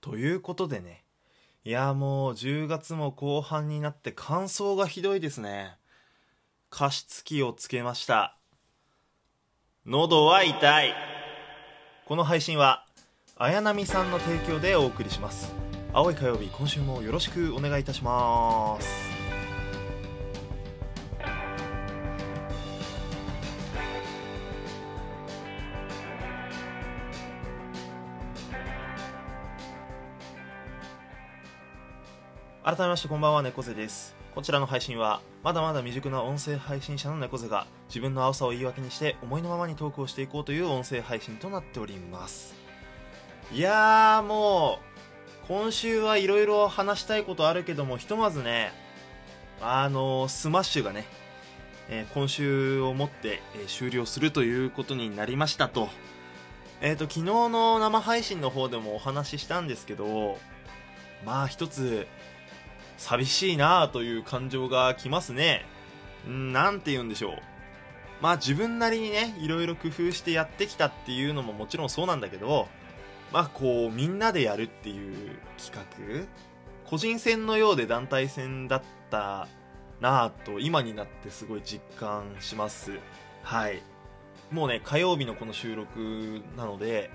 ということでね。いや、もう10月も後半になって乾燥がひどいですね。加湿器をつけました。喉は痛い。この配信は、綾波さんの提供でお送りします。青い火曜日、今週もよろしくお願いいたします。改めましてこんばんは猫背です。こちらの配信はまだまだ未熟な音声配信者の猫背が自分の青さを言い訳にして思いのままにトークをしていこうという音声配信となっております。いやーもう今週はいろいろ話したいことあるけどもひとまずねあのスマッシュがね、えー今週をもって、えー終了するということになりましたと。えっ、と昨日の生配信の方でもお話ししたんですけどまあ一つ寂しいなあという感情がきますね。うんなんて言うんでしょう。まあ自分なりにね、いろいろ工夫してやってきたっていうのももちろんそうなんだけど、まあこうみんなでやるっていう企画個人戦のようで団体戦だったなあと今になってすごい実感します。はい。もうね、火曜日のこの収録なので、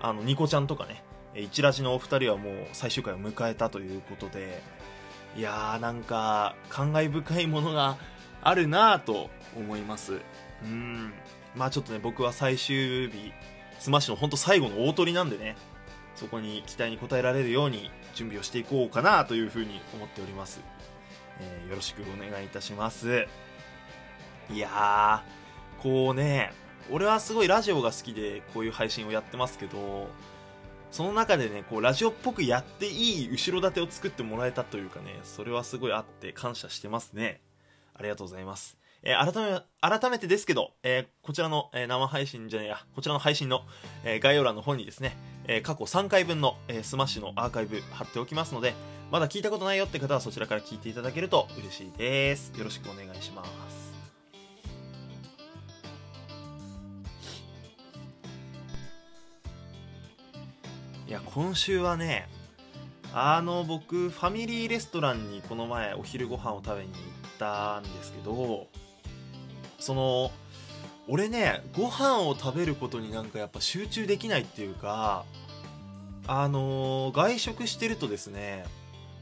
あの、ニコちゃんとかね、えーラジのお二人はもう最終回を迎えたということで、いやーなんか感慨深いものがあるなぁと思います。うん。まあちょっとね僕は最終日スマッシュの本当最後の大トリなんでねそこに期待に応えられるように準備をしていこうかなというふうに思っております、えーよろしくお願いいたします。いやーこうね俺はすごいラジオが好きでこういう配信をやってますけどその中でね、こう、ラジオっぽくやっていい後ろ盾を作ってもらえたというかね、それはすごいあって感謝してますね。ありがとうございます。えー改め、改めてですけど、えーこちらの、えー生配信じゃねえや、こちらの配信の、え概要欄の方にですね、え過去3回分の、えスマッシュのアーカイブ貼っておきますので、まだ聞いたことないよって方はそちらから聞いていただけると嬉しいです。よろしくお願いします。今週はね、あの、僕、ファミリーレストランにこの前お昼ご飯を食べに行ったんですけど、その、俺ね、ご飯を食べることになんかやっぱ集中できないっていうか、あの外食してるとですね、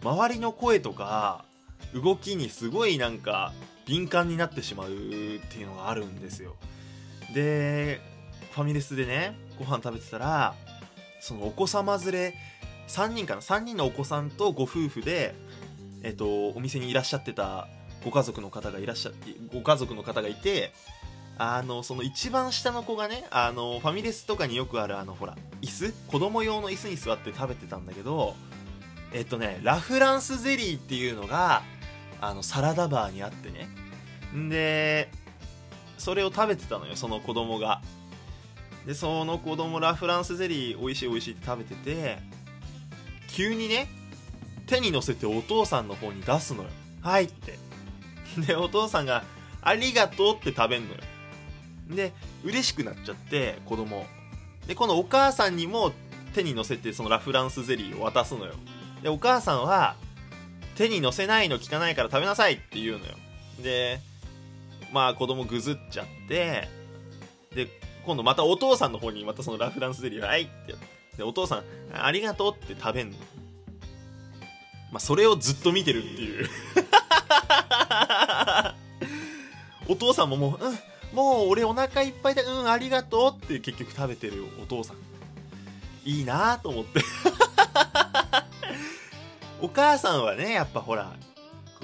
周りの声とか、動きにすごいなんか敏感になってしまうっていうのがあるんですよ。で、ファミレスでね、ご飯食べてたら、そのお子様連れ3人かな？3人のお子さんとご夫婦で、えっと、お店にいらっしゃってたご家族の方がいらっしゃご家族の方がいてあのその一番下の子がねあのファミレスとかによくあるあのほら椅子？子供用の椅子に座って食べてたんだけどえっとねラフランスゼリーっていうのがあのサラダバーにあってね。んでそれを食べてたのよその子供が。でその子供ラフランスゼリー美味しい美味しいって食べてて急にね手に乗せてお父さんの方に出すのよ。はいって。でお父さんがありがとうって食べんのよ。で嬉しくなっちゃって子供。でこのお母さんにも手に乗せてそのラフランスゼリーを渡すのよ。でお母さんは手に乗せないの汚いから食べなさいって言うのよ。でまあ子供ぐずっちゃってで今度またお父さんの方にまたそのラフランスゼリーをはいって。でお父さんありがとうって食べんの。まあそれをずっと見てるっていう。お父さんももううんもう俺お腹いっぱいだ。うんありがとうって結局食べてるお父さん。いいなと思って。お母さんはねやっぱほら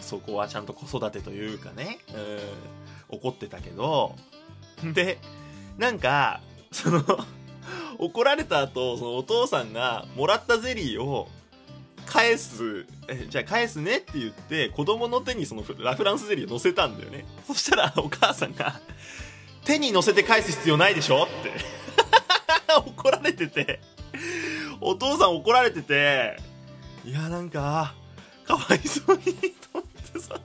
そこはちゃんと子育てというかねうん怒ってたけど。でなんかその 怒られた後そのお父さんがもらったゼリーを返す。えじゃあ返すねって言って子供の手にそのラフランスゼリーを乗せたんだよね。そしたらお母さんが手に乗せて返す必要ないでしょって。怒られてて。お父さん怒られてて。いやなんかかわいそうにと思ってさ。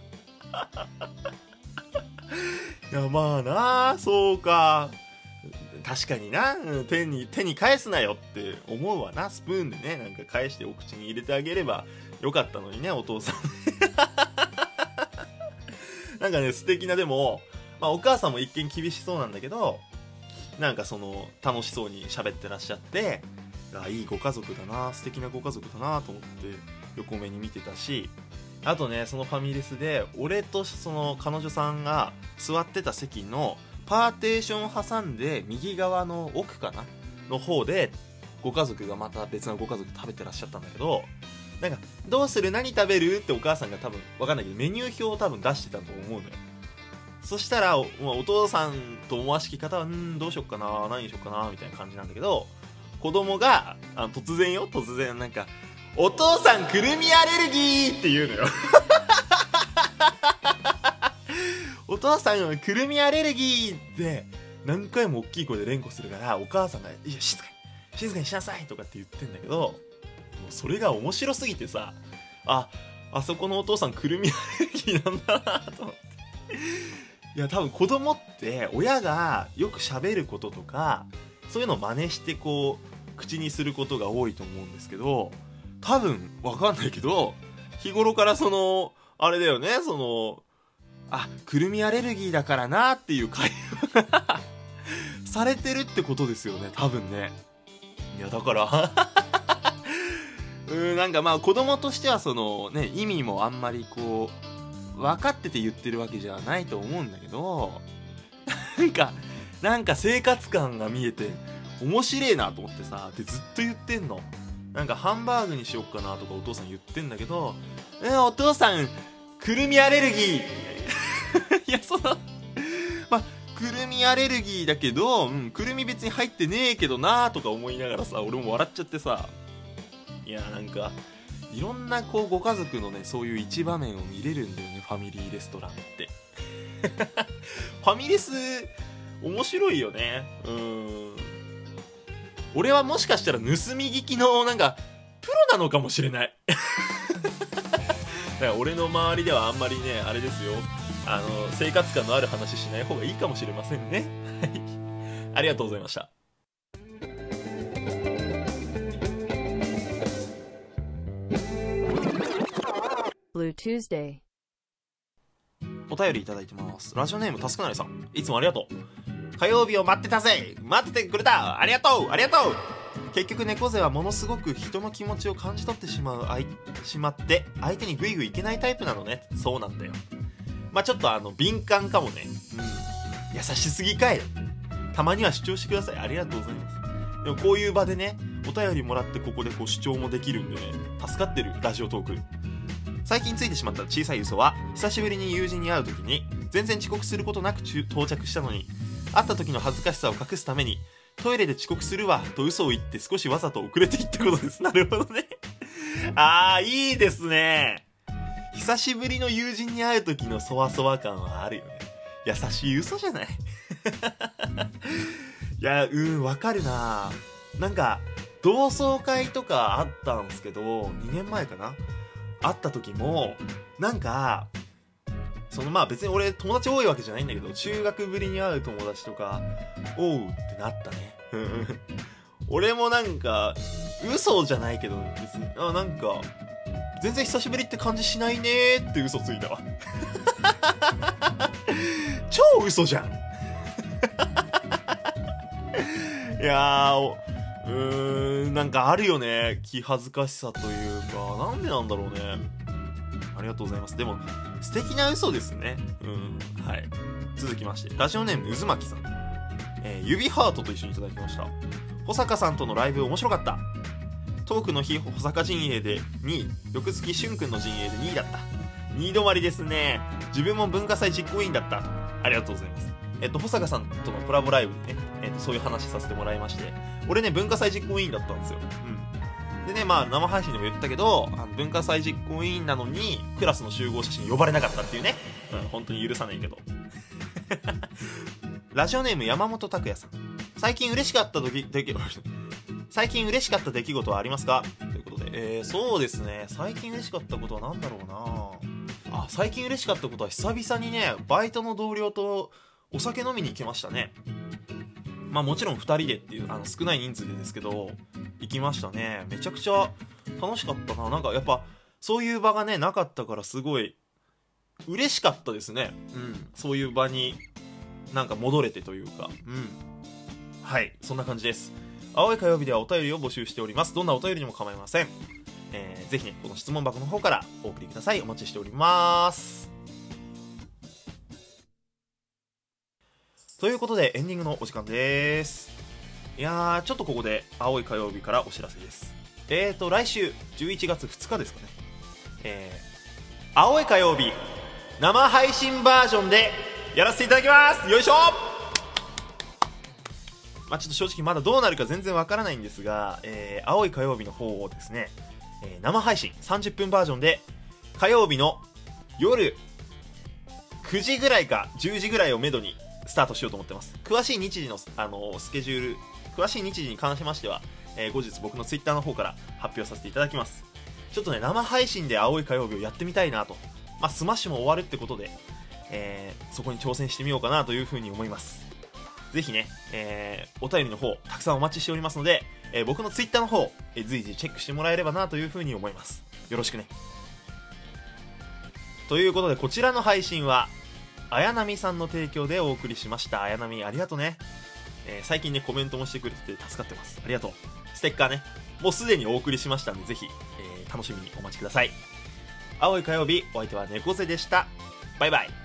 いやまあなあそうか。確かにな、手に手に返すなよって思うわな。スプーンでねなんか返してお口に入れてあげればよかったのにねお父さん。なんかね素敵なでも、まあ、お母さんも一見厳しそうなんだけどなんかその楽しそうに喋ってらっしゃってあいいご家族だな素敵なご家族だなと思って横目に見てたしあとねそのファミレスで俺とその彼女さんが座ってた席のパーテーションを挟んで右側の奥かなの方でご家族がまた別のご家族食べてらっしゃったんだけどなんか「どうする何食べる?」ってお母さんが多分わかんないけどメニュー表を多分出してたと思うのよそしたらおお父さんと思わしき方は「んどうしよっかな何にしよっかな」みたいな感じなんだけど子供があの突然よ突然なんか「お父さんくるみアレルギー!」って言うのよ 父さんくるみアレルギーで何回も大きい声で連呼するからお母さんが「いや静かに静かにしなさい」とかって言ってんだけどもうそれが面白すぎてさああそこのお父さんくるみアレルギーなんだなと思って。いや多分子供って親がよく喋ることとかそういうのを真似してこう口にすることが多いと思うんですけど多分わかんないけど日頃からそのあれだよねそのあくるみアレルギーだからなっていう会話が されてるってことですよね多分ね。いやだから。うんなんかまあ子供としてはそのね意味もあんまりこう分かってて言ってるわけじゃないと思うんだけど なんかなんか生活感が見えて面白いなと思ってさでずっと言ってんの。なんかハンバーグにしよっかなとかお父さん言ってんだけどえお父さんくるみアレルギーいやそのまあくるみアレルギーだけど、うん、くるみ別に入ってねえけどなとか思いながらさ俺も笑っちゃってさ。いやなんかいろんなこうご家族のねそういう一場面を見れるんだよねファミリーレストランって。ファミレス面白いよね。うん。俺はもしかしたら盗み聞きのなんかプロなのかもしれない。だから俺の周りではあんまりねあれですよ。あの生活感のある話しない方がいいかもしれませんね。はい。ありがとうございました。Blue Tuesday. お便りいただいてます。ラジオネームたすくなりさん。いつもありがとう。火曜日を待ってたぜ。待っててくれた。ありがとう。ありがとう。結局猫背はものすごく人の気持ちを感じ取ってしまうあいしまって相手にグイグイいけないタイプなのね。そうなんだよまあちょっとあの敏感かもね。うん優しすぎかい。たまには主張してください。ありがとうございます。でもこういう場でねお便りもらってここでこう主張もできるんでね助かってるラジオトーク。最近ついてしまった小さい嘘は久しぶりに友人に会う時に全然遅刻することなく到着したのに会った時の恥ずかしさを隠すためにトイレで遅刻するわと嘘を言って少しわざと遅れていったことです。なるほどね。あーいいですね。久しぶりの友人に会う時のそわそわ感はあるよね。優しい嘘じゃない。いやうんわかるな。なんか同窓会とかあったんですけど2年前かな。会った時もなんかそのまあ別に俺友達多いわけじゃないんだけど中学ぶりに会う友達とかおうってなったね。うん。俺もなんか嘘じゃないけど別に。あなんか全然久しぶりって感じしないねーって嘘ついたわ。超嘘じゃん。いやーおうーんなんかあるよね。気恥ずかしさというか。なんでなんだろうね。ありがとうございます。でも素敵な嘘ですね。うんはい。続きましてラジオネーム渦巻さん、えー指ハートと一緒にいただきました。保坂さんとのライブ面白かったトークの日保坂陣営で2位翌月しゅんくんの陣営で2位だった。2位止まりですね。自分も文化祭実行委員だった。ありがとうございます。えっと保坂さんとのコラボライブでね、えっと、そういう話させてもらいまして。俺ね文化祭実行委員だったんですよ。うん。でねまあ生配信でも言ったけどあの文化祭実行委員なのにクラスの集合写真呼ばれなかったっていうね、うん、本当に許さないけど。ラジオネーム山本拓也さん。最近嬉しかった時出来 最近嬉しかった出来事はありますか？ということで、えー、そうですね。最近嬉しかったことは何だろうな。あ最近嬉しかったことは久々にねバイトの同僚とお酒飲みに行きましたね。まあもちろん2人でっていうあの少ない人数でですけど行きましたね。めちゃくちゃ楽しかったな。なんかやっぱそういう場がねなかったからすごい嬉しかったですね。うん。そういう場になんか戻れてというか。うん。はい。そんな感じです。青い火曜日ではお便りを募集しております。どんなお便りにも構いません。えー、ぜひねこの質問箱の方からお送りください。お待ちしております。ということでエンディングのお時間です。いやーちょっとここで青い火曜日からお知らせです。えーと来週11月2日ですかね。えー、青い火曜日生配信バージョンでやらせていただきます。よいしょまあ、ちょっと正直まだどうなるか全然わからないんですが、えー、青い火曜日の方をですね、えー、生配信30分バージョンで火曜日の夜9時ぐらいか10時ぐらいをめどにスタートしようと思ってます。詳しい日時の、あのスケジュール詳しい日時に関しましては、えー、後日僕のツイッターの方から発表させていただきます。ちょっとね生配信で青い火曜日をやってみたいなと、まあ、スマッシュも終わるってことで、えー、そこに挑戦してみようかなというふうに思います。ぜひね、えー、お便りの方たくさんお待ちしておりますので、えー、僕のツイッターの方、えー、随時チェックしてもらえればなというふうに思います。よろしくね。ということでこちらの配信は綾波さんの提供でお送りしました。綾波ありがとうね、えー、最近ねコメントもしてくれてて助かってます。ありがとう。ステッカーね。もうすでにお送りしましたんでぜひ、えー、楽しみにお待ちください。青い火曜日お相手は猫背でした。バイバイ。